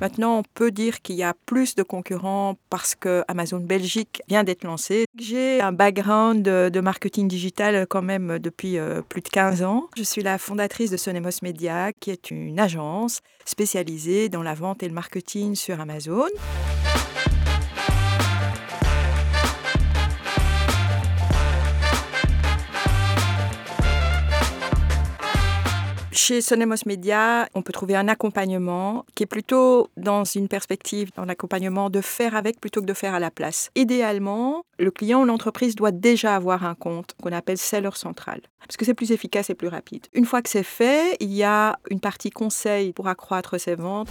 Maintenant, on peut dire qu'il y a plus de concurrents parce que Amazon Belgique vient d'être lancé. J'ai un background de marketing digital quand même depuis euh, plus de 15 ans. Je suis la fondatrice de Sonemos Media, qui est une agence spécialisée dans la vente et le marketing sur Amazon. Chez Sonemos Media, on peut trouver un accompagnement qui est plutôt dans une perspective, dans l'accompagnement de faire avec plutôt que de faire à la place. Idéalement, le client ou l'entreprise doit déjà avoir un compte qu'on appelle seller central, parce que c'est plus efficace et plus rapide. Une fois que c'est fait, il y a une partie conseil pour accroître ses ventes.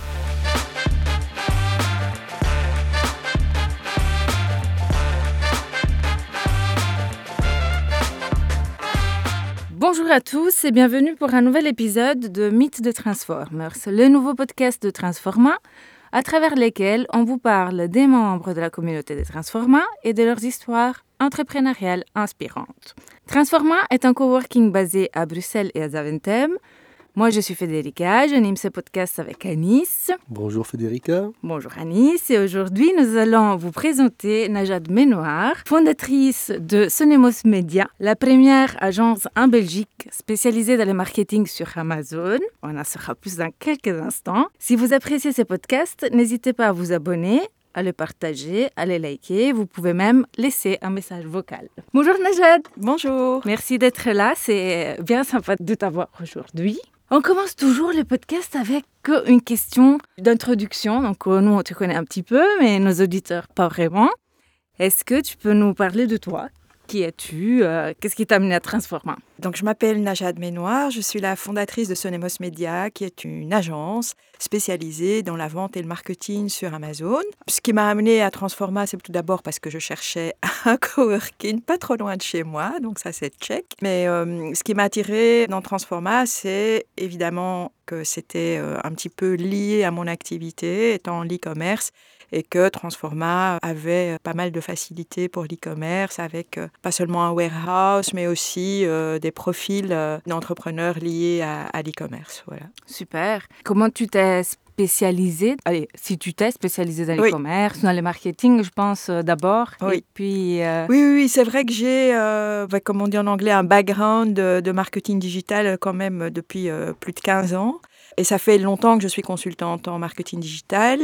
Bonjour à tous et bienvenue pour un nouvel épisode de Mythes de Transformers, le nouveau podcast de Transforma, à travers lesquels on vous parle des membres de la communauté des Transforma et de leurs histoires entrepreneuriales inspirantes. Transforma est un coworking basé à Bruxelles et à Zaventem, moi, je suis Federica, j'anime ce podcast avec Anis. Bonjour Federica. Bonjour Anis. Et aujourd'hui, nous allons vous présenter Najat Menoir, fondatrice de Sonemos Media, la première agence en Belgique spécialisée dans le marketing sur Amazon. On en saura plus dans quelques instants. Si vous appréciez ce podcast, n'hésitez pas à vous abonner à le partager, à le liker. Vous pouvez même laisser un message vocal. Bonjour Najat. Bonjour. Merci d'être là. C'est bien sympa de t'avoir aujourd'hui. On commence toujours le podcast avec une question d'introduction. Donc, euh, nous, on te connaît un petit peu, mais nos auditeurs, pas vraiment. Est-ce que tu peux nous parler de toi? Qui es-tu euh, Qu'est-ce qui t'a amené à Transforma Donc, je m'appelle Najad Ménoir. Je suis la fondatrice de Sonemos Media, qui est une agence spécialisée dans la vente et le marketing sur Amazon. Ce qui m'a amené à Transforma, c'est tout d'abord parce que je cherchais un coworking pas trop loin de chez moi. Donc, ça, c'est check. Mais euh, ce qui m'a attiré dans Transforma, c'est évidemment que c'était euh, un petit peu lié à mon activité, étant l'e-commerce et que Transforma avait pas mal de facilités pour l'e-commerce avec euh, pas seulement un warehouse, mais aussi euh, des profils euh, d'entrepreneurs liés à, l'e-commerce. Voilà. Super. Comment tu t'es spécialisé? Allez, si tu t'es spécialisé dans l'e-commerce, dans le marketing, je pense d'abord. Oui. puis, oui, oui, oui c'est vrai que j'ai, comme on dit en anglais, un background de, de marketing digital quand même depuis plus de 15 ans. Et ça fait longtemps que je suis consultante en marketing digital.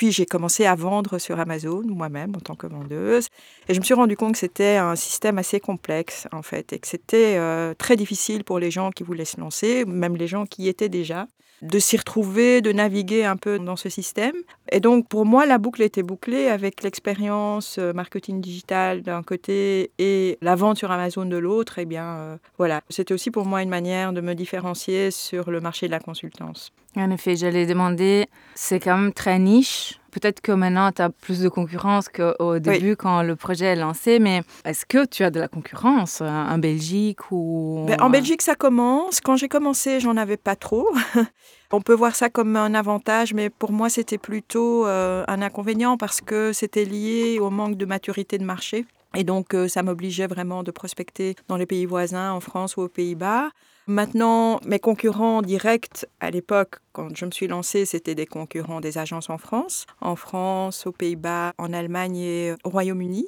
Puis j'ai commencé à vendre sur Amazon moi-même en tant que vendeuse. Et je me suis rendu compte que c'était un système assez complexe en fait et que c'était euh, très difficile pour les gens qui voulaient se lancer, même les gens qui y étaient déjà de s'y retrouver, de naviguer un peu dans ce système. Et donc pour moi, la boucle était bouclée avec l'expérience euh, marketing digital d'un côté et la vente sur Amazon de l'autre. Et eh bien euh, voilà, c'était aussi pour moi une manière de me différencier sur le marché de la consultance. En effet, j'allais demander, c'est quand même très niche. Peut-être que maintenant, tu as plus de concurrence qu'au début quand le projet est lancé, mais est-ce que tu as de la concurrence euh, en Belgique ou... Ben, en Belgique, ça commence. Quand j'ai commencé, j'en avais pas trop. On peut voir ça comme un avantage, mais pour moi, c'était plutôt euh, un inconvénient parce que c'était lié au manque de maturité de marché. Et donc, euh, ça m'obligeait vraiment de prospecter dans les pays voisins, en France ou aux Pays-Bas. Maintenant, mes concurrents directs à l'époque, quand je me suis lancée, c'était des concurrents des agences en France, en France, aux Pays-Bas, en Allemagne et au Royaume-Uni.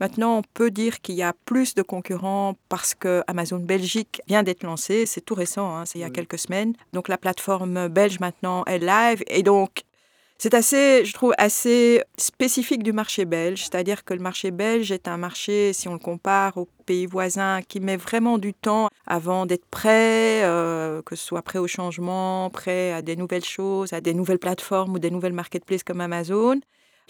Maintenant, on peut dire qu'il y a plus de concurrents parce que Amazon Belgique vient d'être lancé. C'est tout récent, hein, c'est il y a quelques semaines. Donc la plateforme belge maintenant est live et donc c'est assez, je trouve, assez spécifique du marché belge, c'est-à-dire que le marché belge est un marché, si on le compare aux pays voisins, qui met vraiment du temps avant d'être prêt, euh, que ce soit prêt au changement, prêt à des nouvelles choses, à des nouvelles plateformes ou des nouvelles marketplaces comme Amazon.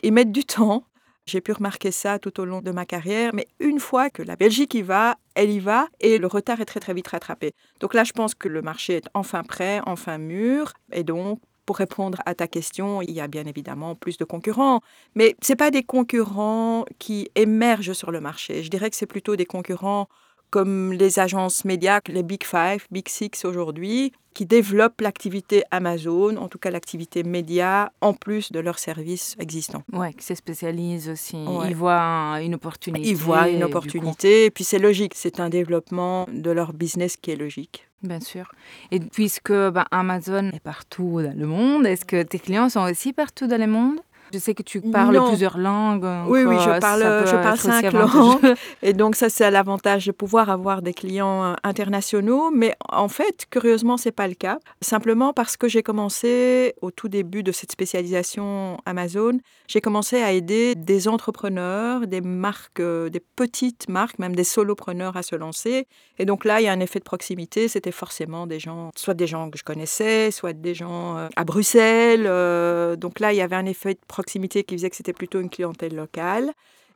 Ils mettent du temps. J'ai pu remarquer ça tout au long de ma carrière, mais une fois que la Belgique y va, elle y va et le retard est très très vite rattrapé. Donc là, je pense que le marché est enfin prêt, enfin mûr, et donc pour répondre à ta question, il y a bien évidemment plus de concurrents, mais ce pas des concurrents qui émergent sur le marché. Je dirais que c'est plutôt des concurrents comme les agences médias, les Big Five, Big Six aujourd'hui, qui développent l'activité Amazon, en tout cas l'activité média, en plus de leurs services existants. Oui, qui se spécialisent aussi. Ils voient une opportunité. Ils voient une opportunité, et puis c'est logique, c'est un développement de leur business qui est logique. Bien sûr. Et puisque ben, Amazon est partout dans le monde, est-ce que tes clients sont aussi partout dans le monde? Je sais que tu parles plusieurs langues. Oui, oui, je parle, je parle cinq langues. Et donc, ça, c'est l'avantage de pouvoir avoir des clients euh, internationaux. Mais en fait, curieusement, ce n'est pas le cas. Simplement parce que j'ai commencé, au tout début de cette spécialisation Amazon, j'ai commencé à aider des entrepreneurs, des marques, euh, des petites marques, même des solopreneurs à se lancer. Et donc là, il y a un effet de proximité. C'était forcément des gens, soit des gens que je connaissais, soit des gens euh, à Bruxelles. Donc là, il y avait un effet de proximité proximité qui faisait que c'était plutôt une clientèle locale.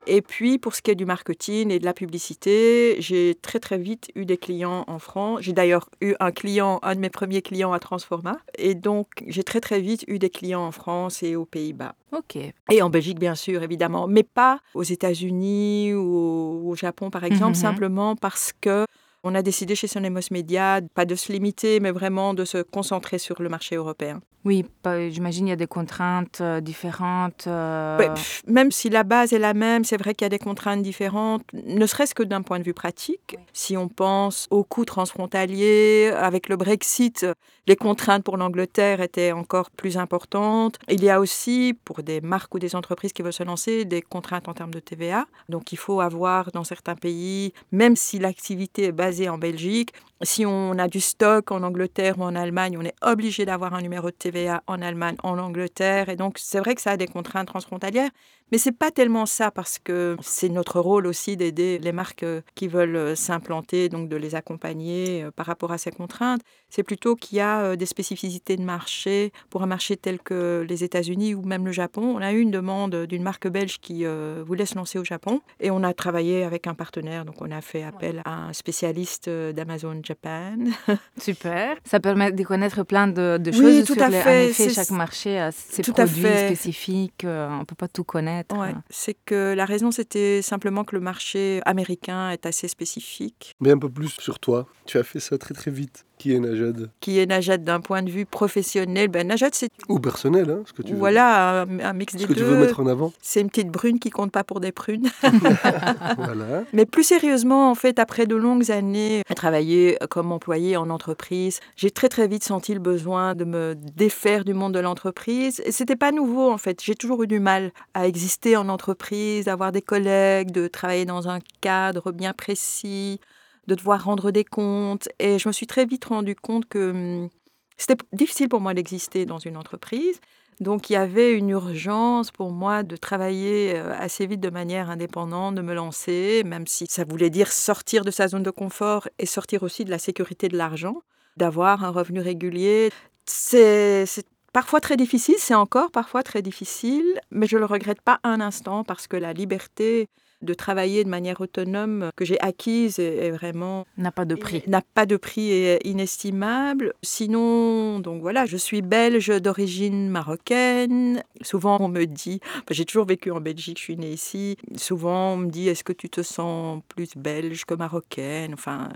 Et puis, pour ce qui est du marketing et de la publicité, j'ai très très vite eu des clients en France. J'ai d'ailleurs eu un client, un de mes premiers clients à Transforma. Et donc, j'ai très très vite eu des clients en France et aux Pays-Bas. OK. Et en Belgique, bien sûr, évidemment. Mais pas aux États-Unis ou au Japon, par exemple, mhm. simplement parce que on a décidé chez Sonemos Media, pas de se limiter, mais vraiment de se concentrer sur le marché européen. Oui, j'imagine il y a des contraintes euh, différentes. Euh. même si la base est la même, c'est vrai qu'il y a des contraintes différentes, ne serait-ce que d'un point de vue pratique. Si on pense aux coûts transfrontaliers, avec le Brexit, les contraintes pour l'Angleterre étaient encore plus importantes. Il y a aussi, pour des marques ou des entreprises qui veulent se lancer, des contraintes en termes de TVA. Donc il faut avoir dans certains pays, même si l'activité est basée en Belgique, si on a du stock en Angleterre ou en Allemagne, on est obligé d'avoir un numéro de TVA en Allemagne, en Angleterre. Et donc, c'est vrai que ça a des contraintes transfrontalières. Mais c'est pas tellement ça parce que c'est notre rôle aussi d'aider les marques euh, qui veulent euh, s'implanter, donc de les accompagner euh, par rapport à ces contraintes. C'est plutôt qu'il y a des spécificités de marché pour un marché tel que les États-Unis ou même le Japon. On a eu une demande d'une marque belge qui voulait se lancer au Japon et on a travaillé avec un partenaire. Donc on a fait appel à un spécialiste d'Amazon Japan. Super. Ça permet de connaître plein de, choses oui, tout à fait. En effet, chaque marché a ses tout produits spécifiques. on ne peut pas tout connaître. Ouais, c'est que la raison, c'était simplement que le marché américain est assez spécifique. Mais un peu plus sur toi. Tu as fait ça très très vite. Qui est Najad Qui est Najad d'un point de vue professionnel? Ben, Najad, c'est... Ou personnel, hein, ce que tu veux. Voilà, un, mix des deux. Ce que tu veux mettre en avant C'est une petite brune qui compte pas pour des prunes. voilà. Mais plus sérieusement, en fait, après de longues années à travailler comme employé en entreprise, j'ai très très vite senti le besoin de me défaire du monde de l'entreprise. Et c'était pas nouveau, en fait. J'ai toujours eu du mal à exister en entreprise, d'avoir des collègues, de travailler dans un cadre bien précis de devoir rendre des comptes. Et je me suis très vite rendu compte que hum, c'était difficile pour moi d'exister dans une entreprise. Donc il y avait une urgence pour moi de travailler euh, assez vite de manière indépendante, de me lancer, même si ça voulait dire sortir de sa zone de confort et sortir aussi de la sécurité de l'argent, d'avoir un revenu régulier. C'est parfois très difficile, c'est encore parfois très difficile, mais je ne le regrette pas un instant parce que la liberté de travailler de manière autonome que j'ai acquise est, vraiment n'a pas de prix. n'a pas de prix et inestimable. Sinon donc voilà je suis belge d'origine marocaine. Souvent on me dit j'ai toujours vécu en Belgique je suis née ici. Souvent on me dit est-ce que tu te sens plus belge que marocaine? Enfin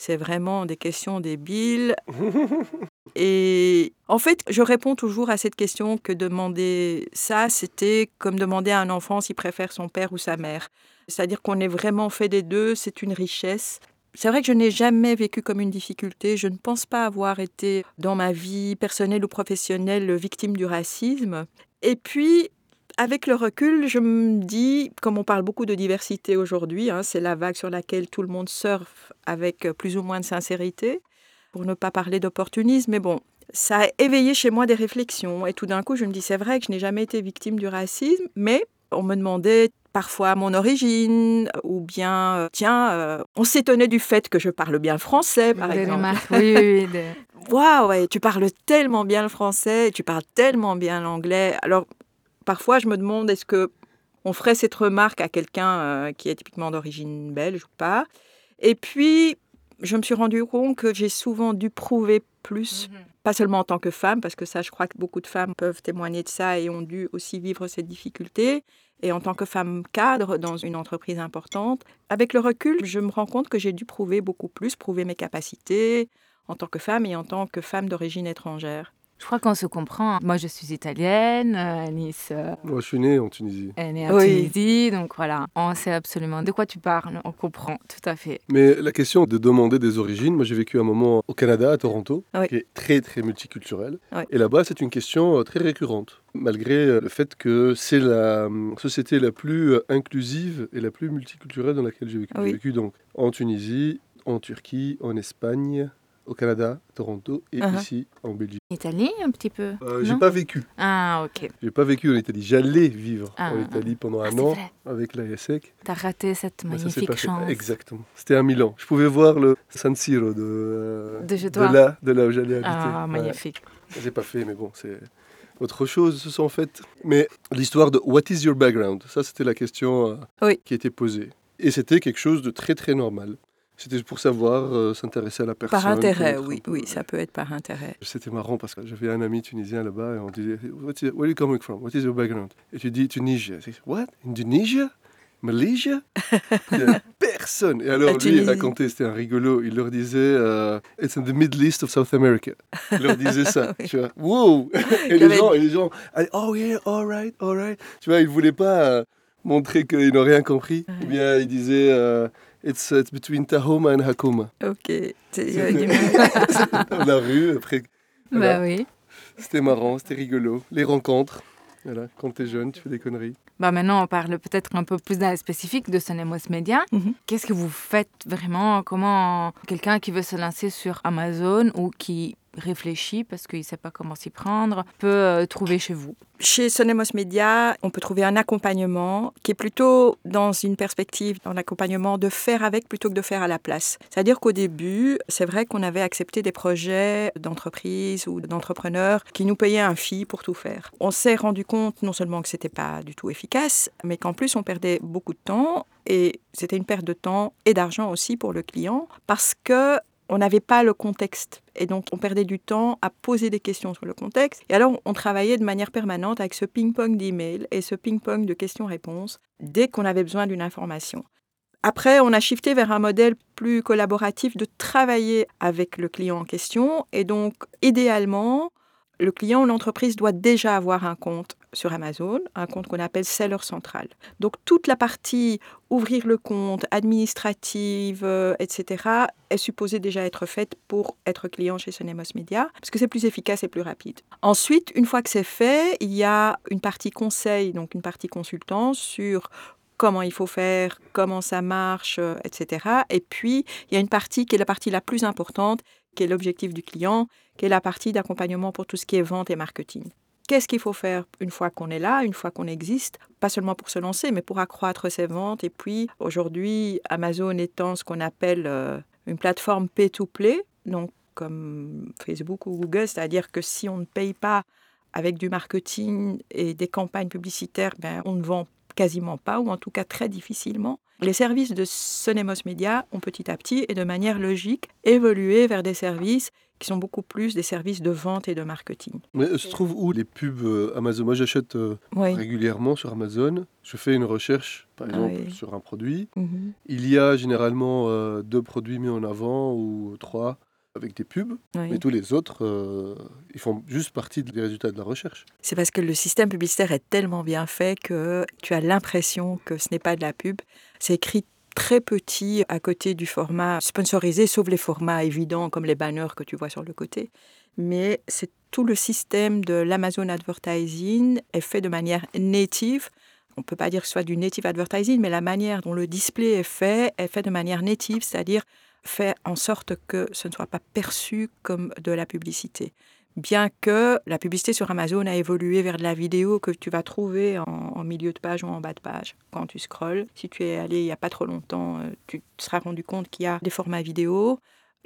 c'est vraiment des questions débiles. Et en fait, je réponds toujours à cette question que demander ça, c'était comme demander à un enfant s'il préfère son père ou sa mère. C'est-à-dire qu'on est vraiment fait des deux, c'est une richesse. C'est vrai que je n'ai jamais vécu comme une difficulté. Je ne pense pas avoir été dans ma vie personnelle ou professionnelle victime du racisme. Et puis, avec le recul, je me dis, comme on parle beaucoup de diversité aujourd'hui, hein, c'est la vague sur laquelle tout le monde surfe avec plus ou moins de sincérité, pour ne pas parler d'opportunisme, mais bon, ça a éveillé chez moi des réflexions. Et tout d'un coup, je me dis, c'est vrai que je n'ai jamais été victime du racisme, mais on me demandait parfois mon origine, ou bien, euh, tiens, euh, on s'étonnait du fait que je parle bien français, par exemple. Oui, oui, Waouh, tu parles tellement bien le français, tu parles tellement bien l'anglais. Alors, parfois, je me demande est-ce que on ferait cette remarque à quelqu'un euh, qui est typiquement d'origine belge ou pas? Et puis, je me suis rendu compte que j'ai souvent dû prouver plus, mmh pas seulement en tant que femme, parce que ça, je crois que beaucoup de femmes peuvent témoigner de ça et ont dû aussi vivre cette difficulté. et en tant que femme cadre dans une entreprise importante, avec le recul, je me rends compte que j'ai dû prouver beaucoup plus, prouver mes capacités en tant que femme et en tant que femme d'origine étrangère. Je crois qu'on se comprend. Moi, je suis italienne, euh, Nice. euh, Moi, je suis né en Tunisie. Elle est née en Oui. Tunisie, donc voilà, on sait absolument de quoi tu parles, on comprend tout à fait. Mais la question de demander des origines, moi j'ai vécu un moment au Canada, à Toronto, Oui. qui est très très multiculturel. Oui. Et là-bas, c'est une question euh, très récurrente, malgré le fait que c'est la société la plus inclusive et la plus multiculturelle dans laquelle j'ai vécu. Oui. J'ai vécu donc en Tunisie, en Turquie, en Espagne, au Canada, Toronto, et Uh-huh. ici en Belgique. Italie, un petit peu Euh, j'ai pas vécu. Ah, ok. J'ai pas vécu en Italie. J'allais vivre Ah. en Italie pendant Ah, un an vrai. avec la ESSEC. T'as raté cette s'est magnifique chance. Exactement. C'était à Milan. Je pouvais voir le San Siro de, euh, De de là, de là où j'allais habiter. Ah, Ouais. magnifique. Ça s'est pas fait, mais bon, c'est autre chose, ce sont en fait. Mais l'histoire de What is your background? Ça, c'était la question euh, Oui. qui était posée. Et c'était quelque chose de très très normal. C'était pour savoir euh, s'intéresser à la personne. Par intérêt, oui, oui, ça peut être par intérêt. C'était marrant parce que j'avais un ami tunisien là-bas et on disait What is, Where are you coming from? What is your background? Et tu dis Tunisia. Je dis, What? Indonesia? Malaysia? Personne. Et alors lui, il racontait, c'était un rigolo. Il leur disait euh, It's in the Middle East of South America. Il leur disait ça. Oui. Tu vois Wow Et les gens, et les gens allaient, Oh yeah, all right, all right. Tu vois, ils ne voulaient pas euh, montrer qu'ils n'ont rien compris. Ou bien ils disaient it's, it's between Tahoma and Hakoma. Ok. C'est- a du- Dans la rue, après. Voilà. Bah oui. C'était marrant, c'était rigolo. Les rencontres. Voilà, quand t'es jeune, tu fais des conneries. Bah maintenant, on parle peut-être un peu plus d'un spécifique de Sonemos Media. Mhm. Qu'est-ce que vous faites vraiment? Comment quelqu'un qui veut se lancer sur Amazon ou qui réfléchit parce qu'il ne sait pas comment s'y prendre peut euh, trouver chez vous Chez Sonemos Media, on peut trouver un accompagnement qui est plutôt dans une perspective, dans l'accompagnement de faire avec plutôt que de faire à la place. C'est-à-dire qu'au début, c'est vrai qu'on avait accepté des projets d'entreprise ou d'entrepreneurs qui nous payaient un fee pour tout faire. On s'est rendu compte non seulement que c'était pas du tout efficace, mais qu'en plus on perdait beaucoup de temps et c'était une perte de temps et d'argent aussi pour le client parce que on n'avait pas le contexte. Et donc, on perdait du temps à poser des questions sur le contexte. Et alors, on travaillait de manière permanente avec ce ping-pong d'emails et ce ping-pong de questions-réponses dès qu'on avait besoin d'une information. Après, on a shifté vers un modèle plus collaboratif de travailler avec le client en question. Et donc, idéalement, le client ou l'entreprise doit déjà avoir un compte sur Amazon, un compte qu'on appelle seller central. Donc toute la partie ouvrir le compte, administrative, euh, etc., est supposée déjà être faite pour être client chez Sonemos Media, parce que c'est plus efficace et plus rapide. Ensuite, une fois que c'est fait, il y a une partie conseil, donc une partie consultant sur comment il faut faire, comment ça marche, euh, etc. Et puis, il y a une partie qui est la partie la plus importante, qui est l'objectif du client, qui est la partie d'accompagnement pour tout ce qui est vente et marketing. Qu'est-ce qu'il faut faire une fois qu'on est là, une fois qu'on existe, pas seulement pour se lancer, mais pour accroître ses ventes. Et puis, aujourd'hui, Amazon étant ce qu'on appelle euh, une plateforme pay-to-play, donc comme Facebook ou Google, c'est-à-dire que si on ne paye pas avec du marketing et des campagnes publicitaires, ben, on ne vend quasiment pas, ou en tout cas très difficilement. Les services de Sonemos Media ont petit à petit et de manière logique évolué vers des services qui sont beaucoup plus des services de vente et de marketing. Mais euh, se trouve où les pubs euh, Amazon? Moi, j'achète euh, Oui. régulièrement sur Amazon. Je fais une recherche, par Ah exemple, oui. sur un produit. Mhm. Il y a généralement euh, deux produits mis en avant ou trois avec des pubs. Oui. Mais tous les autres, euh, ils font juste partie des résultats de la recherche. C'est parce que le système publicitaire est tellement bien fait que tu as l'impression que ce n'est pas de la pub. C'est écrit très petit à côté du format sponsorisé, sauf les formats évidents comme les banners que tu vois sur le côté. Mais c'est tout le système de l'Amazon Advertising est fait de manière native. On ne peut pas dire que ce soit du native advertising, mais la manière dont le display est fait est fait de manière native, c'est-à-dire fait en sorte que ce ne soit pas perçu comme de la publicité bien que la publicité sur Amazon a évolué vers de la vidéo que tu vas trouver en, en milieu de page ou en bas de page quand tu scrolles. Si tu es allé il n'y a pas trop longtemps, euh, tu te seras rendu compte qu'il y a des formats vidéo.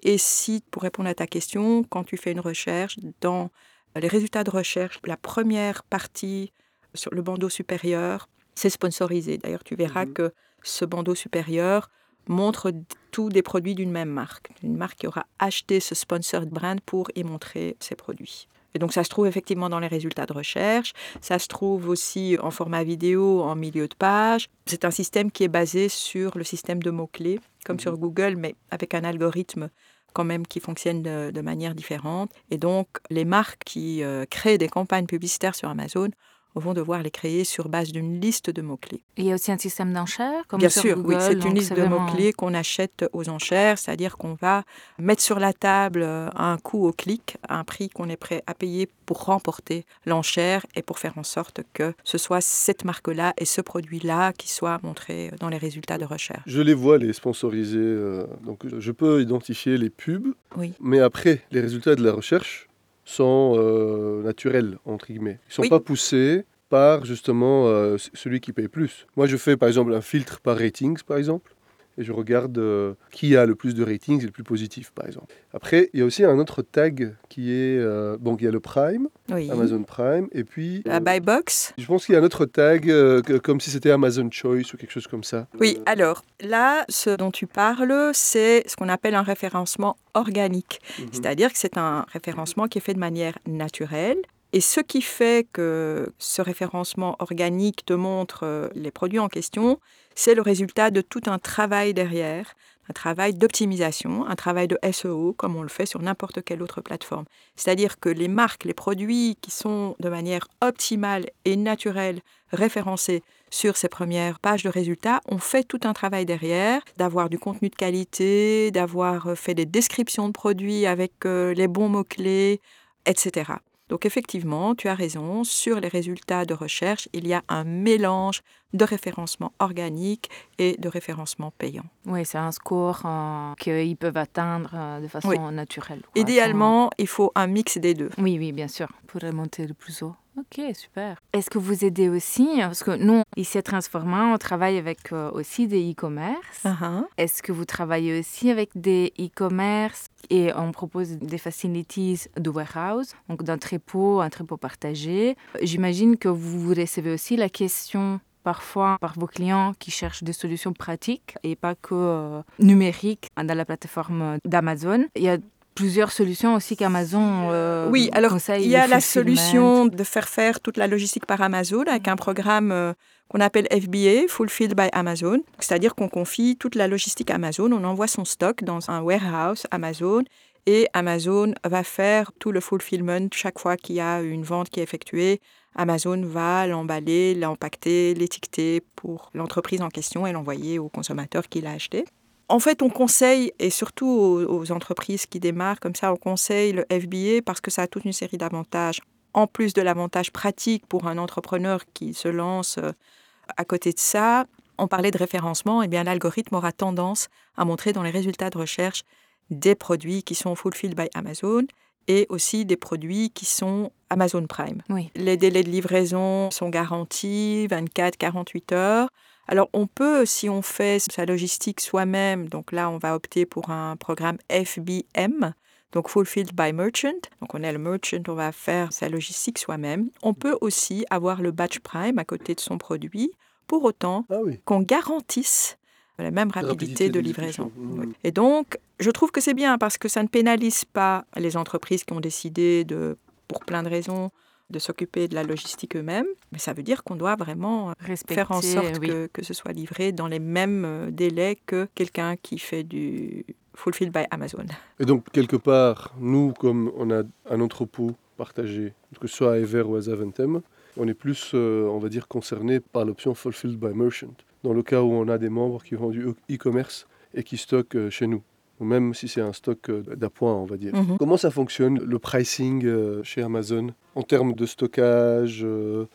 Et si, pour répondre à ta question, quand tu fais une recherche, dans les résultats de recherche, la première partie sur le bandeau supérieur, c'est sponsorisé. D'ailleurs, tu verras Mhm. que ce bandeau supérieur montre tous des produits d'une même marque, une marque qui aura acheté ce sponsored brand pour y montrer ses produits. Et donc ça se trouve effectivement dans les résultats de recherche, ça se trouve aussi en format vidéo en milieu de page. C'est un système qui est basé sur le système de mots-clés, comme sur Google, mais avec un algorithme quand même qui fonctionne de, de manière différente. Et donc les marques qui euh, créent des campagnes publicitaires sur Amazon vont devoir les créer sur base d'une liste de mots-clés. Il y a aussi un système d'enchères comme Bien sur sûr, Google, oui, c'est une liste de vraiment- mots-clés qu'on achète aux enchères, c'est-à-dire qu'on va mettre sur la table euh, un coût au clic, un prix qu'on est prêt à payer pour remporter l'enchère et pour faire en sorte que ce soit cette marque-là et ce produit-là qui soient montrés dans les résultats de recherche. Je les vois, les sponsorisés. euh, donc, je peux identifier les pubs, Oui. mais après, les résultats de la recherche sont euh, naturels, entre guillemets. Ils ne sont Oui. pas poussés par, justement, euh, celui qui paye plus. Moi, je fais, par exemple, un filtre par ratings, par exemple, et je regarde euh, qui a le plus de ratings et le plus positif, par exemple. Après, il y a aussi un autre tag qui est... euh, donc, il y a le Prime, Oui. Amazon Prime, et puis... La euh, buy box. je pense qu'il y a un autre tag, euh, que- comme si c'était Amazon Choice ou quelque chose comme ça. Oui, alors là, ce dont tu parles, c'est ce qu'on appelle un référencement organique. mhm. C'est-à-dire que c'est un référencement qui est fait de manière naturelle. Et ce qui fait que ce référencement organique te montre euh, les produits en question, c'est le résultat de tout un travail derrière, un travail d'optimisation, un travail de SEO, comme on le fait sur n'importe quelle autre plateforme. C'est-à-dire que les marques, les produits qui sont de manière optimale et naturelle référencés sur ces premières pages de résultats, ont fait tout un travail derrière, d'avoir du contenu de qualité, d'avoir euh, fait des descriptions de produits avec euh, les bons mots-clés, etc. Donc effectivement, tu as raison, sur les résultats de recherche, il y a un mélange de référencement organique et de référencement payant. Oui, c'est un score euh, qu'ils peuvent atteindre euh, de façon Oui. naturelle. quoi, Idéalement, il faut un mix des deux. Oui, oui, bien sûr, pour remonter le plus haut. Ok, super. Est-ce que vous aidez aussi Parce que nous, ici à Transforma, on travaille avec euh, aussi des e-commerce. Uh-huh. Est-ce que vous travaillez aussi avec des e-commerce et on propose des facilities de warehouse, donc d'entrepôt, entrepôt partagé? J'imagine que vous recevez aussi la question parfois par vos clients qui cherchent des solutions pratiques et pas que euh, numériques dans la plateforme d'Amazon. Il y a plusieurs solutions aussi qu'Amazon euh, Oui, alors il y a la solution de faire faire toute la logistique par Amazon avec un programme euh, qu'on appelle FBA, Fulfilled by Amazon. C'est-à-dire qu'on confie toute la logistique à Amazon, on envoie son stock dans un warehouse Amazon et Amazon va faire tout le fulfillment chaque fois qu'il y a une vente qui est effectuée. Amazon va l'emballer, l'empacter, l'étiqueter pour l'entreprise en question et l'envoyer au consommateur qui l'a acheté. En fait, on conseille, et surtout aux, entreprises qui démarrent comme ça, on conseille le FBA parce que ça a toute une série d'avantages. En plus de l'avantage pratique pour un entrepreneur qui se lance euh, à côté de ça, on parlait de référencement, et bien l'algorithme aura tendance à montrer dans les résultats de recherche des produits qui sont fulfilled by Amazon et aussi des produits qui sont Amazon Prime. Oui. Les délais de livraison sont garantis 24-48 heures. Alors on peut, si on fait sa logistique soi-même, donc là on va opter pour un programme FBM, donc Fulfilled by Merchant. Donc on est le merchant, on va faire sa logistique soi-même. On peut aussi avoir le batch prime à côté de son produit, pour autant Ah oui. qu'on garantisse la même rapidité, rapidité de livraison. Oui. Et donc, je trouve que c'est bien parce que ça ne pénalise pas les entreprises qui ont décidé de, pour plein de raisons, de s'occuper de la logistique eux-mêmes, mais ça veut dire qu'on doit vraiment Respecter, faire en sorte oui. que, que ce soit livré dans les mêmes euh, délais que quelqu'un qui fait du fulfilled by Amazon. Et donc, quelque part, nous, comme on a un entrepôt partagé, que ce soit à Ever ou à Zaventem, on est plus, euh, on va dire, concerné par l'option Fulfilled by Merchant. Dans le cas où on a des membres qui vendent du e-commerce et qui stockent euh, chez nous, ou même si c'est un stock euh, d'appoint, on va dire. Mhm. Comment ça fonctionne, le pricing euh, chez Amazon, en termes de stockage euh,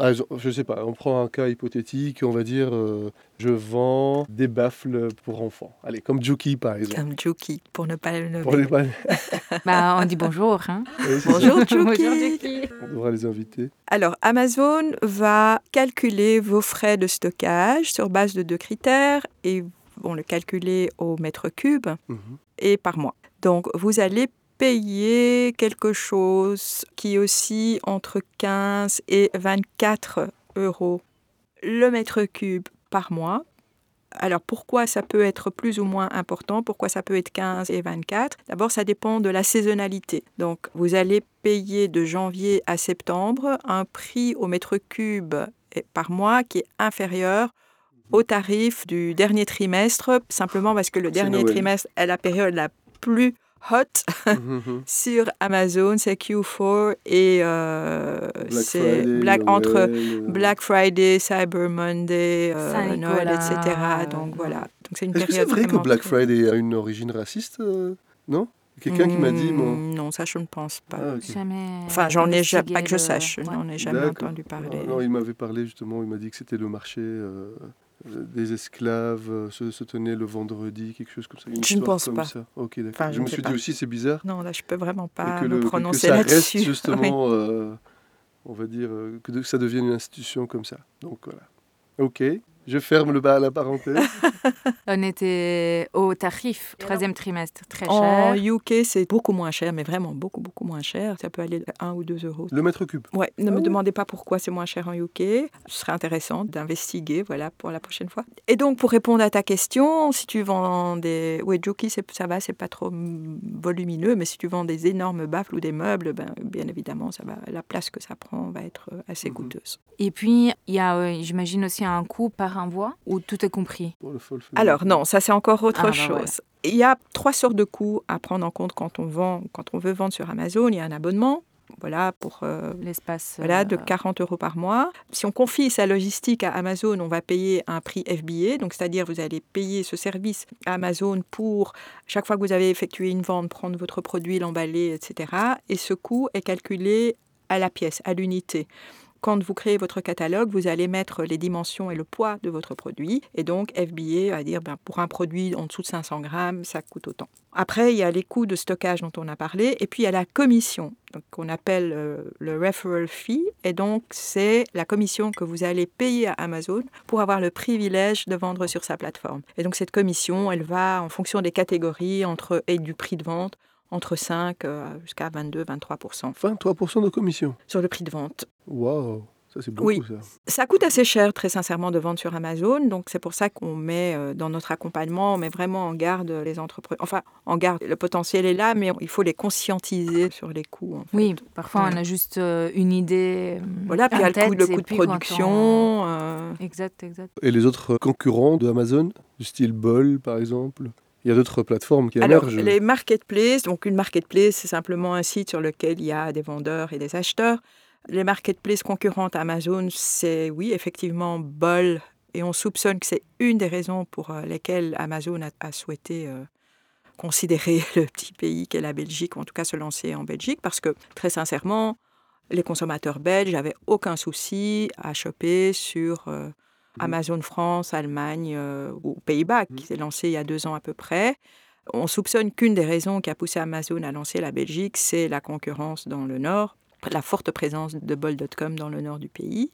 exemple, Je ne sais pas, on prend un cas hypothétique, on va dire, euh, je vends des baffles pour enfants. Allez, comme Juki, par exemple. Comme Juki, pour ne pas le nommer. Pour pas- Bah, on dit bonjour. Hein. Oui. Bonjour Juki. bonjour Juki. On devra les inviter. Alors, Amazon va calculer vos frais de stockage sur base de deux critères et vont le calculer au mètre cube Mhm. et par mois. Donc, vous allez payer quelque chose qui oscille entre 15 et 24 euros le mètre cube par mois. Alors pourquoi ça peut être plus ou moins important? Pourquoi ça peut être 15 et 24 D'abord, ça dépend de la saisonnalité. Donc vous allez payer de janvier à septembre un prix au mètre cube par mois qui est inférieur au tarif du dernier trimestre, simplement parce que le dernier trimestre est la période la plus hot mhm. sur Amazon, c'est Q4 et euh, c'est Black, entre Black Friday, Cyber Monday, euh, Noël, etc. Donc voilà. Donc c'est une Est-ce que c'est vrai que Black Friday a une origine raciste euh, Non? Quelqu'un qui m'a dit. Hmm, non, ça je ne pense pas. Ah, jamais. Enfin, j'en ai jamais, pas que je sache, j'en ai jamais entendu parler. Non, il m'avait parlé justement, il m'a dit que c'était le marché des esclaves euh, se, tenaient le vendredi, quelque chose comme ça. je ne pense pas. Ça. D'accord. je, me suis dit aussi, c'est bizarre. Non, là, je peux vraiment pas me prononcer là-dessus. justement, euh, on va dire, euh, que ça devienne une institution comme ça. Donc voilà. Ok. Je ferme le bas à la parenthèse. On était au tarif, troisième trimestre, très cher. En UK, c'est beaucoup moins cher, mais vraiment beaucoup, beaucoup moins cher. Ça peut aller à 1 ou 2 euros. Le mètre cube Ouais, ne me ah demandez pas pourquoi c'est moins cher en UK. Ce serait intéressant d'investiguer, voilà, pour la prochaine fois. Et donc, pour répondre à ta question, si tu vends des... Oui, Juki, ça va, c'est pas trop volumineux, mais si tu vends des énormes baffles ou des meubles, ben, bien évidemment, ça va, la place que ça prend va être assez mhm. coûteuse. Et puis, il y a, euh, j'imagine aussi un coût par voix ou tout est compris? Alors non, ça c'est encore autre ah, bah chose. Il y a trois sortes de coûts à prendre en compte quand on vend, quand on veut vendre sur Amazon. Il y a un abonnement, voilà, pour euh, l'espace voilà, de 40 euh, euros par mois. Si on confie sa logistique à Amazon, on va payer un prix FBA, donc c'est-à-dire vous allez payer ce service à Amazon pour chaque fois que vous avez effectué une vente, prendre votre produit, l'emballer, etc. Et ce coût est calculé à la pièce, à l'unité quand vous créez votre catalogue, vous allez mettre les dimensions et le poids de votre produit. Et donc, FBA va dire, ben, pour un produit en dessous de 500 grammes, ça coûte autant. Après, il y a les coûts de stockage dont on a parlé. Et puis, il y a la commission, qu'on appelle euh, le referral fee. Et donc, c'est la commission que vous allez payer à Amazon pour avoir le privilège de vendre sur sa plateforme. Et donc, cette commission, elle va, en fonction des catégories entre, et du prix de vente, entre 5 euh, jusqu'à 22, 23% 23% de commission Sur le prix de vente. Waouh ça, c'est beaucoup, oui. ça. ça coûte assez cher, très sincèrement, de vendre sur Amazon. Donc, c'est pour ça qu'on met euh, dans notre accompagnement, on met vraiment en garde les entreprises. Enfin, en garde, le potentiel est là, mais il faut les conscientiser sur les coûts. Oui, parfois, on a juste euh, une idée. Voilà, puis il y a le coût, le coût de production. Exact, exact. Et les autres concurrents de Amazon, du style Bol, par exemple? Il y a d'autres plateformes qui émergent. Alors, les marketplaces, donc une marketplace, c'est simplement un site sur lequel il y a des vendeurs et des acheteurs. Les marketplaces concurrentes à Amazon, c'est oui, effectivement, Bol. Et on soupçonne que c'est une des raisons pour euh, lesquelles Amazon a, souhaité euh, considérer le petit pays qu'est la Belgique, ou en tout cas se lancer en Belgique, parce que très sincèrement, les consommateurs belges n'avaient aucun souci à choper sur euh. Amazon France, Allemagne euh, ou Pays-Bas, mmh. qui s'est lancé il y a deux ans à peu près. On soupçonne qu'une des raisons qui a poussé Amazon à lancer la Belgique, c'est la concurrence dans le nord, la forte présence de Bol.com dans le nord du pays.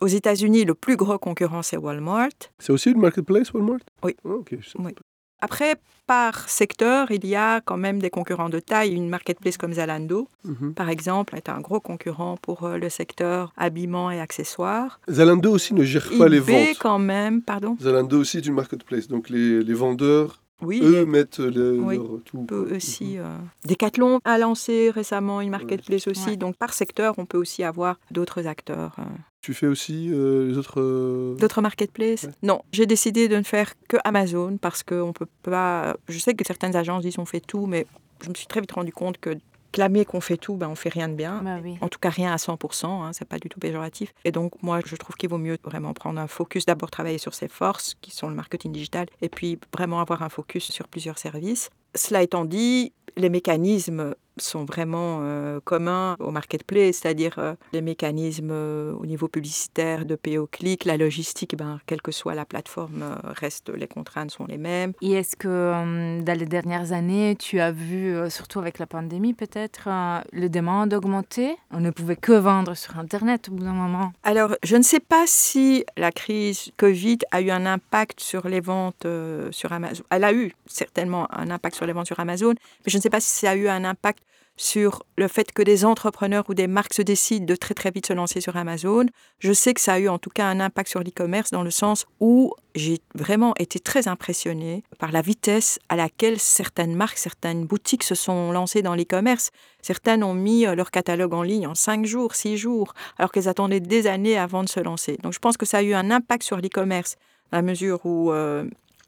Aux États-Unis, le plus gros concurrent, c'est Walmart. C'est aussi une marketplace, Walmart? Oui. Ah, oui. Après, par secteur, il y a quand même des concurrents de taille. Une marketplace comme Zalando, mhm. par exemple, est un gros concurrent pour euh, le secteur habillement et accessoires. Zalando aussi ne gère pas les ventes. quand même, pardon? Zalando aussi est une marketplace. Donc les, les vendeurs oui, eux mettent le, oui, tout. Peut aussi. Mhm. Euh, Decathlon a lancé récemment une marketplace aussi. Donc par secteur, on peut aussi avoir d'autres acteurs. Euh. Tu fais aussi euh, les autres... Euh, D'autres marketplaces Non, j'ai décidé de ne faire que Amazon parce qu'on peut pas... Je sais que certaines agences disent on fait tout, mais je me suis très vite rendu compte que clamer qu'on fait tout, ben on fait rien de bien. Bah en tout cas, rien à 100%, hein, c'est pas du tout péjoratif. Et donc, moi, je trouve qu'il vaut mieux vraiment prendre un focus, d'abord travailler sur ses forces, qui sont le marketing digital, et puis vraiment avoir un focus sur plusieurs services. Cela étant dit, les mécanismes sont vraiment euh, communs au marketplace, c'est-à-dire euh, les mécanismes euh, au niveau publicitaire de PO clic, la logistique, ben, quelle que soit la plateforme, reste, les contraintes sont les mêmes. Et est-ce que dans les dernières années, tu as vu, surtout avec la pandémie peut-être, le demande augmenter? On ne pouvait que vendre sur Internet au bout d'un moment. Alors, je ne sais pas si la crise Covid a eu un impact sur les ventes sur Amazon. Elle a eu certainement un impact sur les ventes sur Amazon, mais je ne sais pas si ça a eu un impact sur le fait que des entrepreneurs ou des marques se décident de très très vite se lancer sur Amazon. Je sais que ça a eu en tout cas un impact sur l'e-commerce dans le sens où j'ai vraiment été très impressionnée par la vitesse à laquelle certaines marques, certaines boutiques se sont lancées dans l'e-commerce. Certaines ont mis euh, leur catalogue en ligne en 5 jours, 6 jours, alors qu'elles attendaient des années avant de se lancer. Donc je pense que ça a eu un impact sur l'e-commerce, dans la mesure où euh,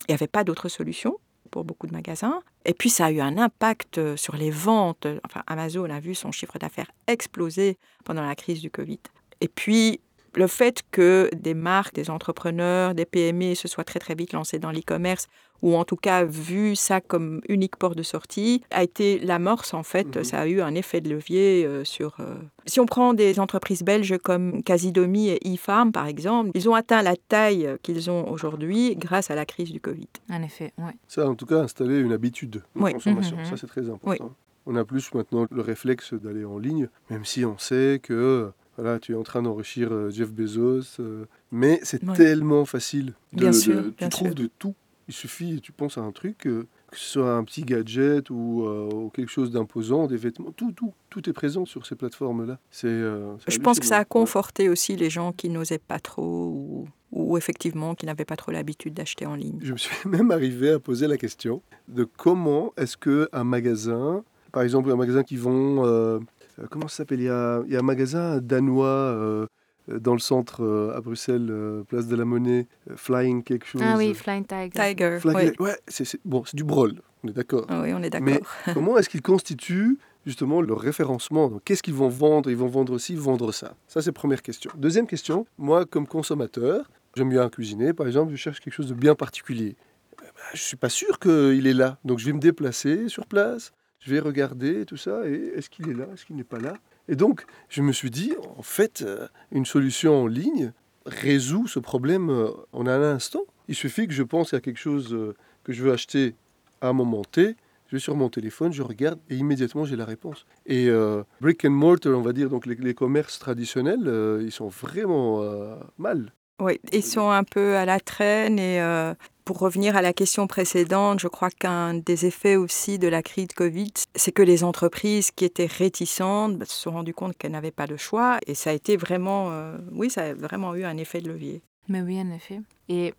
il n'y avait pas d'autre solution pour beaucoup de magasins. Et puis ça a eu un impact euh, sur les ventes. Enfin, Amazon a vu son chiffre d'affaires exploser pendant la crise du Covid. Et puis le fait que des marques, des entrepreneurs, des PME se soient très très vite lancés dans l'e-commerce, ou en tout cas vu ça comme unique port de sortie, a été l'amorce en fait. Mhm. Ça a eu un effet de levier euh, sur. euh, Si on prend des entreprises belges comme Casidomi et eFarm par exemple, ils ont atteint la taille qu'ils ont aujourd'hui grâce à la crise du Covid. En effet, ouais. Ça, en tout cas, installer une habitude de Oui. consommation. Mhm. Ça, c'est très important. On a plus maintenant le réflexe d'aller en ligne, même si on sait que voilà, tu es en train d'enrichir euh, Jeff Bezos. euh, mais c'est Ouais. tellement facile. De, Bien de- sûr, tu bien trouves sûr. de tout. Il suffit, tu penses à un truc, euh, que ce soit un petit gadget ou, euh, ou quelque chose d'imposant, des vêtements, tout, tout, tout est présent sur ces plateformes-là. C'est. euh, Je pense que ça a conforté aussi les gens qui n'osaient pas trop ou, ou effectivement qui n'avaient pas trop l'habitude d'acheter en ligne. Je me suis même arrivé à poser la question de comment est-ce que un magasin, par exemple un magasin qui vend, euh, euh, comment ça s'appelle? Il y, a, il y a un magasin danois euh, dans le centre euh, à Bruxelles, euh, place de la Monnaie, euh, Flying quelque chose. Ah oui, Flying Tiger. Tiger, Flying- oui. ouais, c'est bon, c'est du brol, on est d'accord. Ah oui, on est d'accord. Mais comment est-ce qu'ils constituent justement leur référencement? Qu'est-ce qu'ils vont vendre? Ils vont vendre ci, vendre ça. Ça, c'est première question. Deuxième question, moi, comme consommateur, j'aime bien cuisiner, par exemple, je cherche quelque chose de bien particulier. Eh ben, je ne suis pas sûr qu'il est là. Donc, je vais me déplacer sur place, je vais regarder tout ça, et est-ce qu'il est là Est-ce qu'il n'est pas là? Et donc, je me suis dit, en fait, euh, une solution en ligne résout ce problème euh, en un instant. Il suffit que je pense à quelque chose euh, que je veux acheter à un moment T, je vais sur mon téléphone, je regarde et immédiatement j'ai la réponse. Et brick and mortar, on va dire, donc les, commerces traditionnels, ils sont vraiment mal. Oui, ils sont un peu à la traîne et euh, pour revenir à la question précédente, je crois qu'un des effets aussi de la crise de Covid, c'est que les entreprises qui étaient réticentes bah, se sont rendues compte qu'elles n'avaient pas le choix et ça a été vraiment, euh, oui, ça a vraiment eu un effet de levier. Mais oui, en effet. Et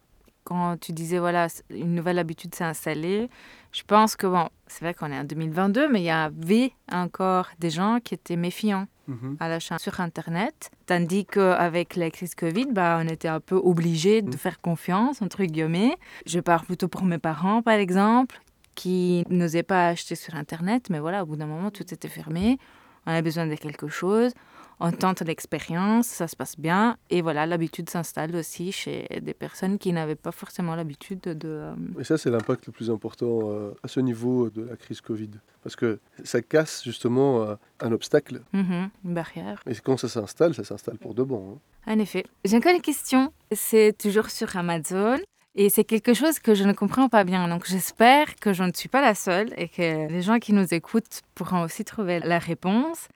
quand tu disais, voilà, une nouvelle habitude s'est installée, je pense que, bon, c'est vrai qu'on est en 2022, mais il y avait encore des gens qui étaient méfiants à l'achat sur Internet. Tandis qu'avec la crise Covid, bah, on était un peu obligé de Mm. faire confiance, entre guillemets. Je parle plutôt pour mes parents, par exemple, qui n'osaient pas acheter sur Internet, mais voilà, au bout d'un moment, tout était fermé. On a besoin de quelque chose. On tente l'expérience, ça se passe bien. Et voilà, l'habitude s'installe aussi chez des personnes qui n'avaient pas forcément l'habitude de... euh, Et ça, c'est l'impact le plus important euh, à ce niveau de la crise Covid. Parce que ça casse justement euh, un obstacle. mhm, une barrière. Et quand ça s'installe, ça s'installe pour de bon. hein. En effet. J'ai encore une question. C'est toujours sur Amazon. Et c'est quelque chose que je ne comprends pas bien. Donc j'espère que je ne suis pas la seule et que les gens qui nous écoutent pourront aussi trouver la réponse.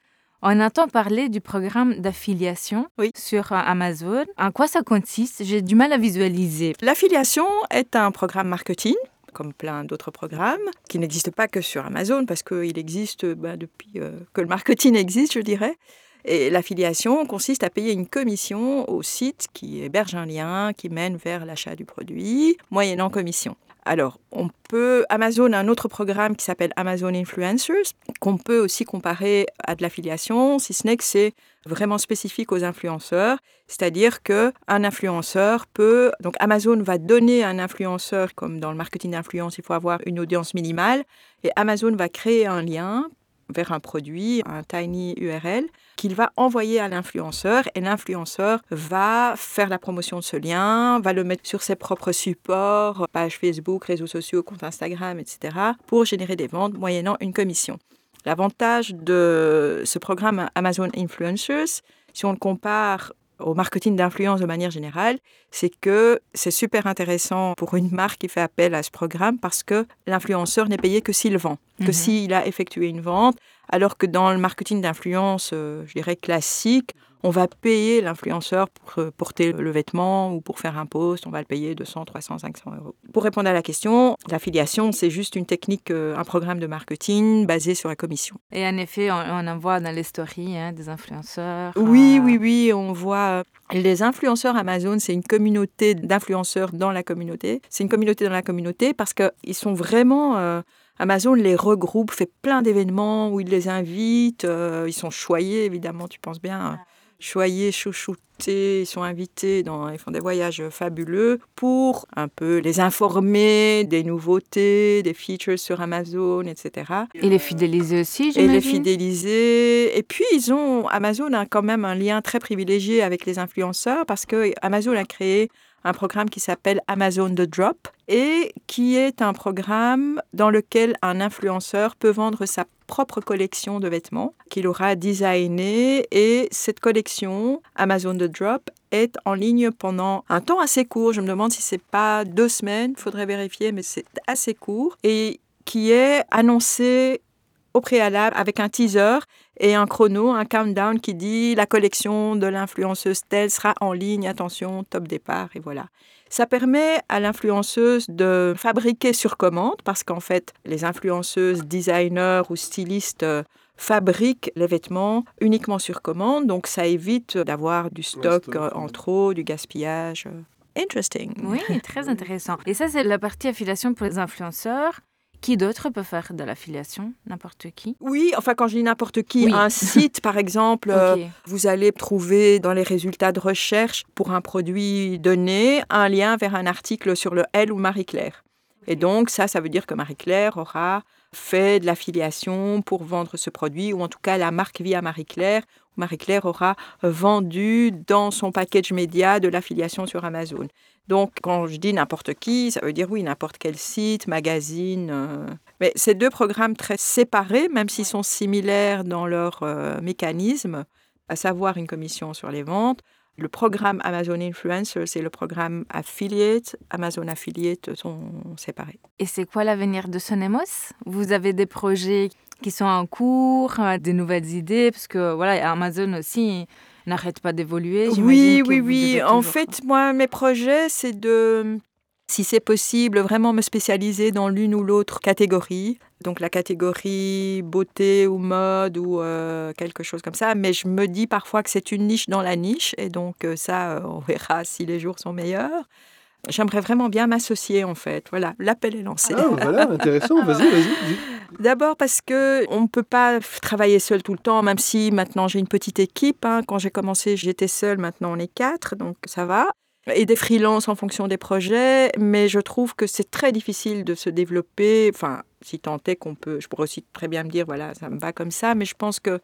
On entend parler du programme d'affiliation Oui. sur euh, Amazon. En quoi ça consiste? J'ai du mal à visualiser. L'affiliation est un programme marketing comme plein d'autres programmes, qui n'existent pas que sur Amazon, parce qu'il existe bah, depuis euh, que le marketing existe, je dirais. Et l'affiliation consiste à payer une commission au site qui héberge un lien qui mène vers l'achat du produit, moyennant commission. Alors, on peut. Amazon a un autre programme qui s'appelle Amazon Influencers, qu'on peut aussi comparer à de l'affiliation, si ce n'est que c'est vraiment spécifique aux influenceurs. C'est-à-dire que un influenceur peut. Donc, Amazon va donner un influenceur, comme dans le marketing d'influence, il faut avoir une audience minimale. Et Amazon va créer un lien vers un produit, un tiny URL, qu'il va envoyer à l'influenceur et l'influenceur va faire la promotion de ce lien, va le mettre sur ses propres supports, page Facebook, réseaux sociaux, compte Instagram, etc., pour générer des ventes moyennant une commission. L'avantage de ce programme Amazon Influencers, si on le compare au marketing d'influence de manière générale, c'est que c'est super intéressant pour une marque qui fait appel à ce programme parce que l'influenceur n'est payé que s'il vend, que Mhm. s'il a effectué une vente, Alors que dans le marketing d'influence, euh, je dirais classique, on va payer l'influenceur pour euh, porter le vêtement ou pour faire un post, on va le payer 200, 300, 500 euros. Pour répondre à la question, l'affiliation, c'est juste une technique, euh, un programme de marketing basé sur la commission. Et en effet, on, on en voit dans les stories hein, des influenceurs. Oui, euh, oui, oui, on voit. Les influenceurs Amazon, c'est une communauté d'influenceurs dans la communauté. C'est une communauté dans la communauté parce qu'ils sont vraiment. euh, Amazon les regroupe, fait plein d'événements où ils les invitent. euh, ils sont choyés, évidemment, tu penses bien. Choyés, chouchoutés, ils sont invités, dans, ils font des voyages fabuleux pour un peu les informer des nouveautés, des features sur Amazon, etc Et les fidéliser aussi, et les j'imagine? fidéliser. Et puis, ils ont, Amazon a quand même un lien très privilégié avec les influenceurs parce que Amazon a créé un programme qui s'appelle Amazon The Drop et qui est un programme dans lequel un influenceur peut vendre sa propre collection de vêtements qu'il aura designé et cette collection Amazon The Drop est en ligne pendant un temps assez court. Je me demande si c'est pas deux semaines, faudrait vérifier, mais c'est assez court. Et qui est annoncé au préalable avec un teaser et un chrono, un countdown qui dit la collection de l'influenceuse telle sera en ligne, attention, top départ, et voilà. Ça permet à l'influenceuse de fabriquer sur commande parce qu'en fait, les influenceuses, designers ou stylistes euh, fabriquent les vêtements uniquement sur commande, donc ça évite d'avoir du stock euh, en trop, du gaspillage. euh. Interesting. Oui, très intéressant. Et ça, c'est la partie affiliation pour les influenceurs. Qui d'autre peut faire de l'affiliation? N'importe qui? Oui, enfin quand je dis n'importe qui, Oui. un site par exemple, euh, vous allez trouver dans les résultats de recherche pour un produit donné un lien vers un article sur le L ou Marie-Claire. Et donc ça, ça veut dire que Marie-Claire aura fait de l'affiliation pour vendre ce produit, ou en tout cas la marque via Marie-Claire. Marie-Claire aura vendu dans son package média de l'affiliation sur Amazon. Donc quand je dis n'importe qui, ça veut dire oui, n'importe quel site, magazine. euh. Mais ces deux programmes très séparés, même s'ils sont similaires dans leur euh, mécanisme, à savoir une commission sur les ventes, le programme Amazon Influencer et le programme Affiliate, Amazon Affiliate sont séparés. Et c'est quoi l'avenir de Sonemos? Vous avez des projets qui sont en cours, euh, des nouvelles idées Parce que voilà, Amazon aussi n'arrête pas d'évoluer. Oui, oui, oui. En toujours- fait, moi, mes projets, c'est de, si c'est possible, vraiment me spécialiser dans l'une ou l'autre catégorie. Donc la catégorie beauté ou mode ou euh, quelque chose comme ça. Mais je me dis parfois que c'est une niche dans la niche. Et donc euh, ça, euh, on verra si les jours sont meilleurs. J'aimerais vraiment bien m'associer en fait. Voilà, l'appel est lancé. Ah, voilà, intéressant, vas-y, vas-y. D'abord parce que on ne peut pas travailler seul tout le temps, même si maintenant j'ai une petite équipe. hein. Quand j'ai commencé, j'étais seule, maintenant on est quatre, donc ça va. Et des freelances en fonction des projets, mais je trouve que c'est très difficile de se développer. Enfin, si tant est qu'on peut, je pourrais aussi très bien me dire, voilà, ça me va comme ça, mais je pense que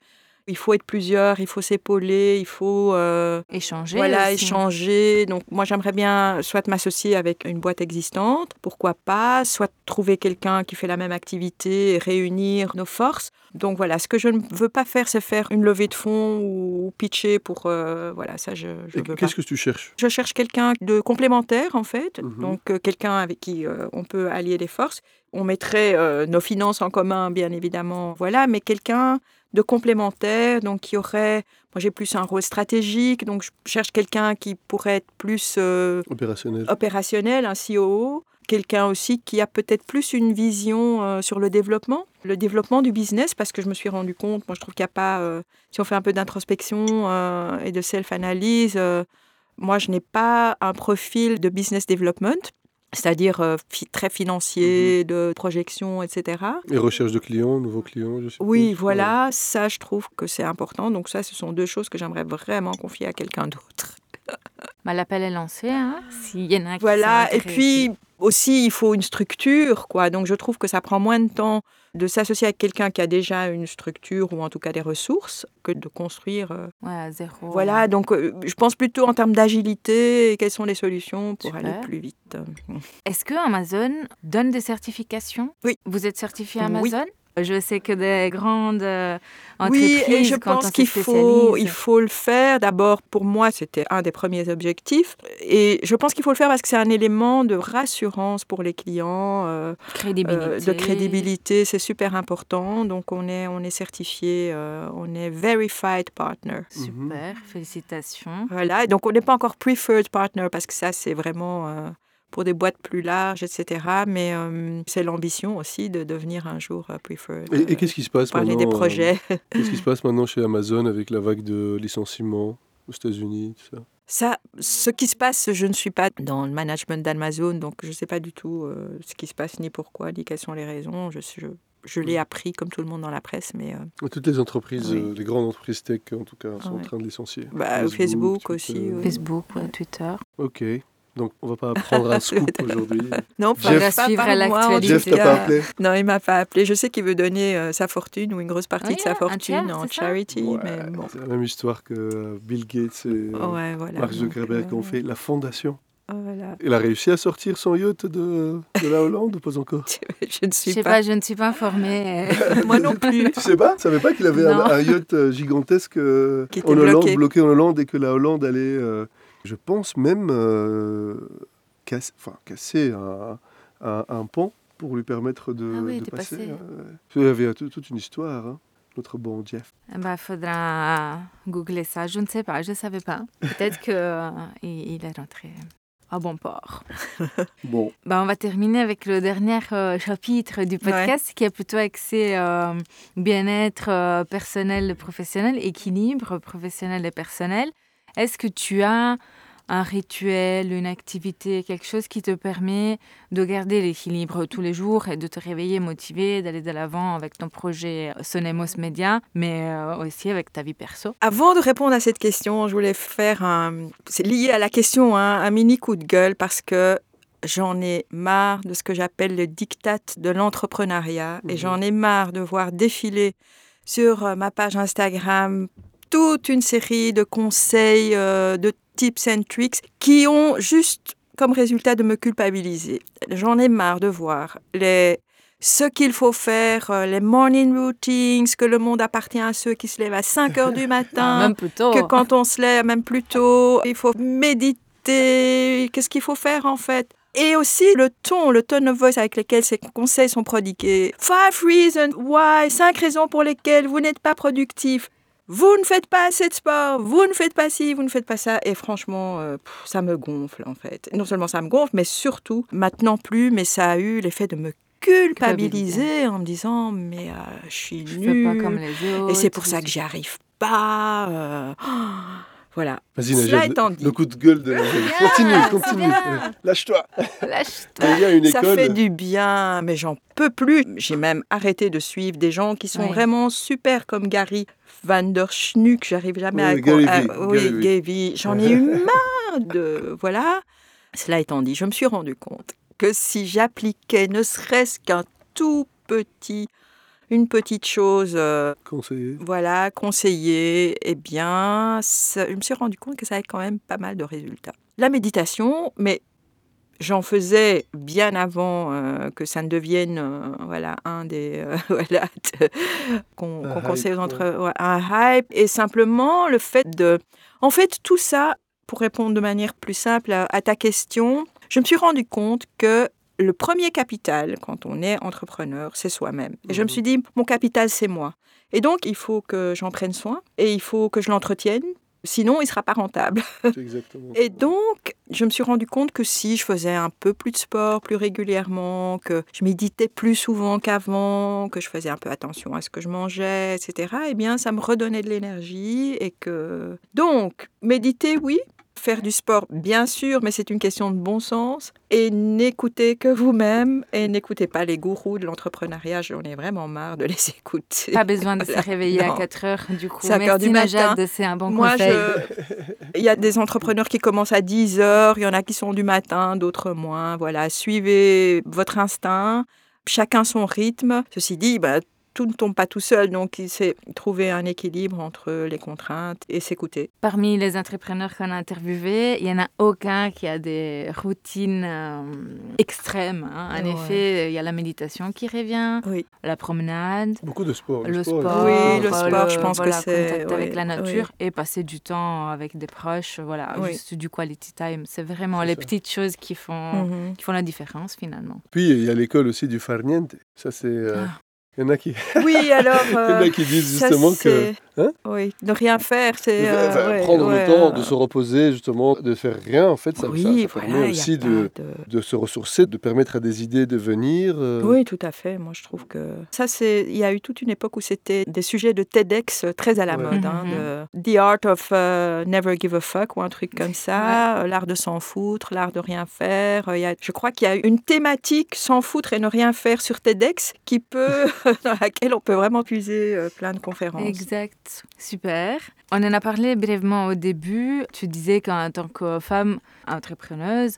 il faut être plusieurs, il faut s'épauler, il faut euh, Échanger. voilà, aussi. échanger. Donc moi j'aimerais bien soit m'associer avec une boîte existante, pourquoi pas, soit trouver quelqu'un qui fait la même activité et réunir nos forces. Donc voilà, ce que je ne veux pas faire, c'est faire une levée de fonds ou, ou pitcher pour euh, voilà, ça je, je Et veux pas. Qu'est-ce que tu cherches? Je cherche quelqu'un de complémentaire en fait, Mhm. donc euh, quelqu'un avec qui euh, on peut allier les forces. On mettrait euh, nos finances en commun, bien évidemment, voilà, mais quelqu'un de complémentaire, donc qui aurait, moi j'ai plus un rôle stratégique, donc je cherche quelqu'un qui pourrait être plus euh, Opérationnel. opérationnel, un COO, quelqu'un aussi qui a peut-être plus une vision euh, sur le développement, le développement du business, parce que je me suis rendu compte, moi je trouve qu'il n'y a pas, euh, si on fait un peu d'introspection euh, et de self-analyse, euh, moi je n'ai pas un profil de business development, c'est-à-dire euh, fi- très financier, de projection, etc. Et recherche de clients, nouveaux clients, je suppose. Oui, voilà, ça je trouve que c'est important. Donc ça, ce sont deux choses que j'aimerais vraiment confier à quelqu'un d'autre. Bah, L'appel est lancé, hein, s'il y en a qui Voilà, et puis aussi, il faut une structure, quoi. Donc, je trouve que ça prend moins de temps de s'associer avec quelqu'un qui a déjà une structure ou en tout cas des ressources que de construire. euh, Ouais, à zéro. Voilà, donc euh, je pense plutôt en termes d'agilité et quelles sont les solutions pour Super. aller plus vite. Est-ce que Amazon donne des certifications? Oui. Vous êtes certifié Oui. Je sais que des grandes euh, Oui, entreprises, et je pense se qu'il faut, il faut le faire. D'abord, pour moi, c'était un des premiers objectifs. Et je pense qu'il faut le faire parce que c'est un élément de rassurance pour les clients, euh, crédibilité. euh, de crédibilité. C'est super important. Donc, on est, on est certifié, euh, on est Verified Partner. Super, félicitations. Voilà. Et donc, on n'est pas encore Preferred Partner parce que ça, c'est vraiment euh, pour des boîtes plus larges, etc. Mais euh, c'est l'ambition aussi de devenir un jour euh, Preferred. Et, et euh, qu'est-ce qui se passe parler maintenant des euh, projets. Qu'est-ce qui se passe maintenant chez Amazon avec la vague de licenciements aux États-Unis tout ça? Ça, ce qui se passe, je ne suis pas dans le management d'Amazon, donc je ne sais pas du tout euh, ce qui se passe, ni pourquoi, ni quelles sont les raisons. Je, je, je l'ai appris comme tout le monde dans la presse, mais euh, Toutes les entreprises, Oui. euh, les grandes entreprises tech en tout cas, sont en Ouais. train de licencier. Bah, Facebook Twitter. aussi. Facebook, ouais, Twitter. Ok, donc on va pas prendre un scoop aujourd'hui. non, Jeff- pas- On va pas suivre à l'actualité. Jeff tout t'a pas appelé Non, il m'a pas appelé. Je sais qu'il veut donner euh, sa fortune ou une grosse partie Oui, de sa un fortune tiers, en charity, Ouais, mais bon. C'est la même histoire que euh, Bill Gates et euh, Ouais, voilà. Mark Zuckerberg euh, ont fait la fondation. Voilà. Il a réussi à sortir son yacht de, de la Hollande ou pas encore? Je ne Je suis sais pas. pas, je ne suis pas informée. Moi non plus. Tu sais pas? Tu savais pas qu'il avait un, yacht euh, gigantesque euh, Qui était en Hollande, bloqué. bloqué en Hollande et que la Hollande allait, euh, je pense même, euh, casse- enfin, casser un, un- un pont pour lui permettre de, Ah oui, de passer. passer. euh. Il y avait tout- toute une histoire, hein, notre bon Jeff. Il bah, faudra googler ça. Je ne sais pas, je ne savais pas. Peut-être qu'il il est rentré à bon port. Bon, Bah, on va terminer avec le dernier euh, chapitre du podcast qui est plutôt axé euh, bien-être euh, personnel et professionnel, équilibre professionnel et personnel. Est-ce que tu as un rituel, une activité, quelque chose qui te permet de garder l'équilibre tous les jours et de te réveiller motivé, d'aller de l'avant avec ton projet Sonemos Media, mais euh, aussi avec ta vie perso? Avant de répondre à cette question, je voulais faire un. C'est lié à la question, hein, un mini coup de gueule parce que j'en ai marre de ce que j'appelle le diktat de l'entrepreneuriat et j'en ai marre de voir défiler sur euh, ma page Instagram toute une série de conseils, euh, de tips and tricks qui ont juste comme résultat de me culpabiliser. J'en ai marre de voir les ce qu'il faut faire, euh, les morning routines, que le monde appartient à ceux qui se lèvent à 5 heures du matin, Même plus tôt. que quand on se lève même plus tôt, il faut méditer, qu'est-ce qu'il faut faire en fait? Et aussi le ton, le tone of voice avec lequel ces conseils sont prodigués. Five reasons why, cinq raisons pour lesquelles vous n'êtes pas productif. Vous ne faites pas assez de sport, vous ne faites pas ci, vous ne faites pas ça. Et franchement, euh, pff, ça me gonfle en fait. Non seulement ça me gonfle, mais surtout, maintenant plus, mais ça a eu l'effet de me culpabiliser en me disant, mais euh, je suis Je nulle. fais pas comme les autres. Et c'est pour ça que j'y arrive pas. euh, voilà. vas-y le, le coup de gueule de bien, Continue, continue. Lâche-toi. Lâche-toi. Ça fait du bien, mais j'en peux plus. J'ai même arrêté de suivre des gens qui sont Oui. vraiment super comme Gary Van der Schnuck. J'arrive jamais Oui, à... Oui, Vee. J'en ai eu marre de... Voilà. Cela étant dit, je me suis rendu compte que si j'appliquais ne serait-ce qu'un tout petit... Une petite chose, euh, Conseiller. voilà, conseillée, eh bien, ça- je me suis rendu compte que ça avait quand même pas mal de résultats. La méditation, mais j'en faisais bien avant euh, que ça ne devienne euh, voilà un des euh, voilà de- qu'on conseille entre ouais, un hype. Et simplement le fait de en fait tout ça pour répondre de manière plus simple à, à ta question je me suis rendu compte que le premier capital quand on est entrepreneur c'est soi-même. Et je me Mhm. suis dit mon capital c'est moi. Et donc il faut que j'en prenne soin et il faut que je l'entretienne sinon il sera pas rentable exactement et donc, je me suis rendu compte que si je faisais un peu plus de sport plus régulièrement, que je méditais plus souvent qu'avant, que je faisais un peu attention à ce que je mangeais, etc., eh bien, ça me redonnait de l'énergie et que... Donc, méditer, oui. Faire du sport, bien sûr, mais c'est une question de bon sens. Et n'écoutez que vous-même et n'écoutez pas les gourous de l'entrepreneuriat. J'en ai vraiment marre de les écouter. Pas besoin de se réveiller Non. à 4 heures, du coup. 5 heures du matin. C'est un bon Moi, conseil. je... il y a des entrepreneurs qui commencent à 10 heures, il y en a qui sont du matin, d'autres moins. Voilà, suivez votre instinct, chacun son rythme. Ceci dit, bah, tout ne tombe pas tout seul, donc il s'est trouver un équilibre entre les contraintes et s'écouter. Parmi les entrepreneurs qu'on a interviewés, il n'y en a aucun qui a des routines euh, extrêmes. hein. En Ouais. effet, il y a la méditation qui revient, Oui. la promenade, Beaucoup de sport. le sport, sport, Oui, le sport, je pense que voilà, c'est- contact avec la oui. nature et passer du temps avec des proches, voilà, Oui. juste du quality time. C'est vraiment les ça. petites choses qui font, Mhm. qui font la différence finalement. Puis il y a l'école aussi du farniente. Ça, c'est. euh, Ah. Il y en a qui, Oui, alors. il y en euh, a qui disent ça, justement que. Hein oui, ne rien faire, c'est. Enfin, euh, ouais, prendre ouais, le temps euh, de se reposer, justement, de faire rien, en fait, ça, oui, ça voilà, permet aussi de, de- de se ressourcer, de permettre à des idées de venir. euh, Oui, tout à fait. Moi, je trouve que ça, c'est. Il y a eu toute une époque où c'était des sujets de TEDx très à la Ouais. mode. hein, Mhm. de The Art of euh, Never Give a Fuck ou un truc comme ça. euh, L'art de s'en foutre, l'art de rien faire. euh, il y a- je crois qu'il y a une thématique s'en foutre et ne rien faire sur TEDx qui peut, dans laquelle on peut vraiment puiser euh, plein de conférences. Exact, super. On en a parlé brièvement au début. Tu disais qu'en tant que femme entrepreneuse,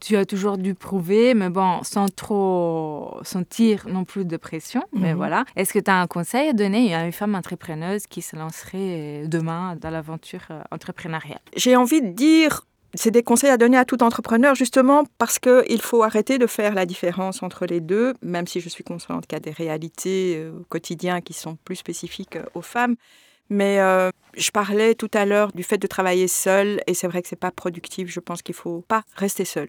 tu as toujours dû prouver, mais bon, sans trop sentir non plus de pression. Mais Mhm. voilà. Est-ce que tu as un conseil à donner à une femme entrepreneuse qui se lancerait demain dans l'aventure euh, entrepreneuriale? J'ai envie de dire, c'est des conseils à donner à tout entrepreneur, justement parce qu'il faut arrêter de faire la différence entre les deux, même si je suis consciente qu'il y a des réalités euh, au quotidien qui sont plus spécifiques euh, aux femmes. Mais euh, je parlais tout à l'heure du fait de travailler seul, et c'est vrai que c'est pas productif. Je pense qu'il faut pas rester seul.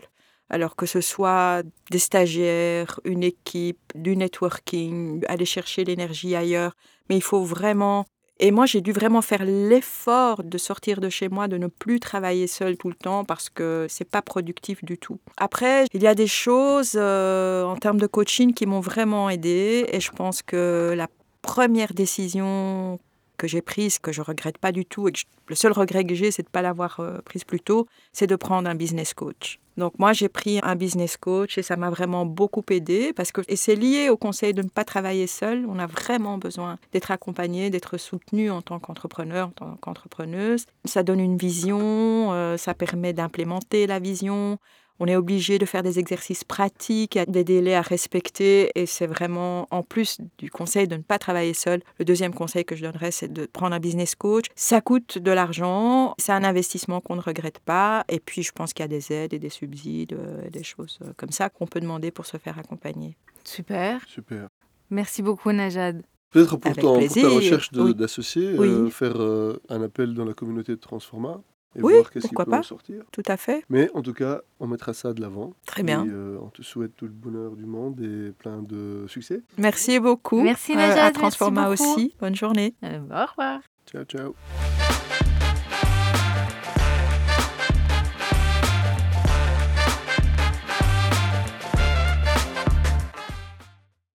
Alors que ce soit des stagiaires, une équipe, du networking, aller chercher l'énergie ailleurs, mais il faut vraiment et moi, j'ai dû vraiment faire l'effort de sortir de chez moi, de ne plus travailler seule tout le temps parce que c'est pas productif du tout. Après, il y a des choses euh, en termes de coaching qui m'ont vraiment aidée et je pense que la première décision que j'ai prise, que je regrette pas du tout et le seul regret que j'ai, c'est de ne pas l'avoir euh, prise plus tôt, c'est de prendre un business coach. Donc moi, j'ai pris un business coach et ça m'a vraiment beaucoup aidé parce que et c'est lié au conseil de ne pas travailler seul. On a vraiment besoin d'être accompagné, d'être soutenu en tant qu'entrepreneur, en tant qu'entrepreneuse. Ça donne une vision, euh, ça permet d'implémenter la vision. On est obligé de faire des exercices pratiques, des délais à respecter et c'est vraiment, en plus du conseil de ne pas travailler seul, le deuxième conseil que je donnerais, c'est de prendre un business coach. Ça coûte de l'argent, c'est un investissement qu'on ne regrette pas et puis je pense qu'il y a des aides et des subsides, euh, et des choses euh, comme ça qu'on peut demander pour se faire accompagner. Super. Super. Merci beaucoup, Najad. Peut-être pour, pour ta recherche oui. d'associés, Oui. euh, faire euh, un appel dans la communauté de Transforma et Oui, voir qu'est-ce qui pourquoi peut pas. en sortir. Tout à fait, Mais en tout cas, on mettra ça de l'avant. très bien. Et euh, on te souhaite tout le bonheur du monde et plein de succès. Merci beaucoup. Merci, Euh, Najat, à Transforma aussi. Bonne journée. Euh, au revoir. Ciao, ciao.